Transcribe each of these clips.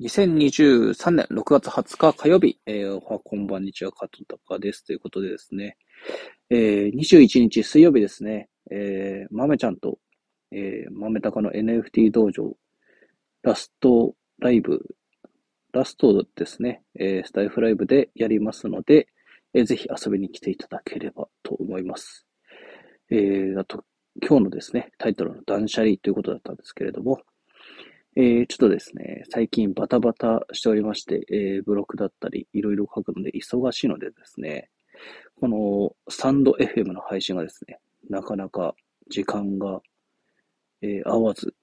2023年6月20日火曜日、えー、おはこんばんにちは、加藤隆です。ということでですね、えー、21日水曜日ですね、えー、豆ちゃんと、えー、豆高の NFT 道場、ラストライブ、ラストですね、えー、スタイフライブでやりますので、えー、ぜひ遊びに来ていただければと思います。えー、あと、今日のですね、タイトルの断捨離ということだったんですけれども、えー、ちょっとですね、最近バタバタしておりまして、えー、ブログだったり、いろいろ書くので忙しいのでですね、このスタンド FM の配信がですね、なかなか時間が、えー、合わず、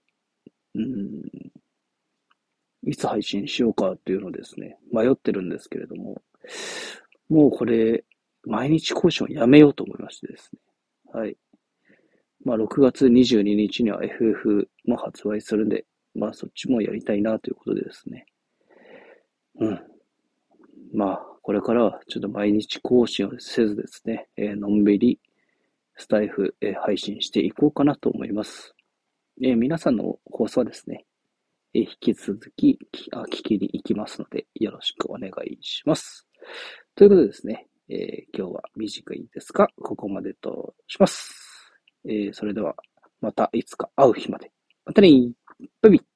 うん、いつ配信しようかというのですね、迷ってるんですけれども、もうこれ、毎日更新をやめようと思いましてですね。はい。まあ、6月22日には FF も発売するんで、まあそっちもやりたいなということでですね。うん。まあ、これからはちょっと毎日更新をせずですね、えー、のんびりスタイフ、えー、配信していこうかなと思います。えー、皆さんの放送はですね、え引き続きあ聞きに行きますので、よろしくお願いします。ということでですね、え今日は短いですが、ここまでとします。えそれでは、またいつか会う日まで。またね huit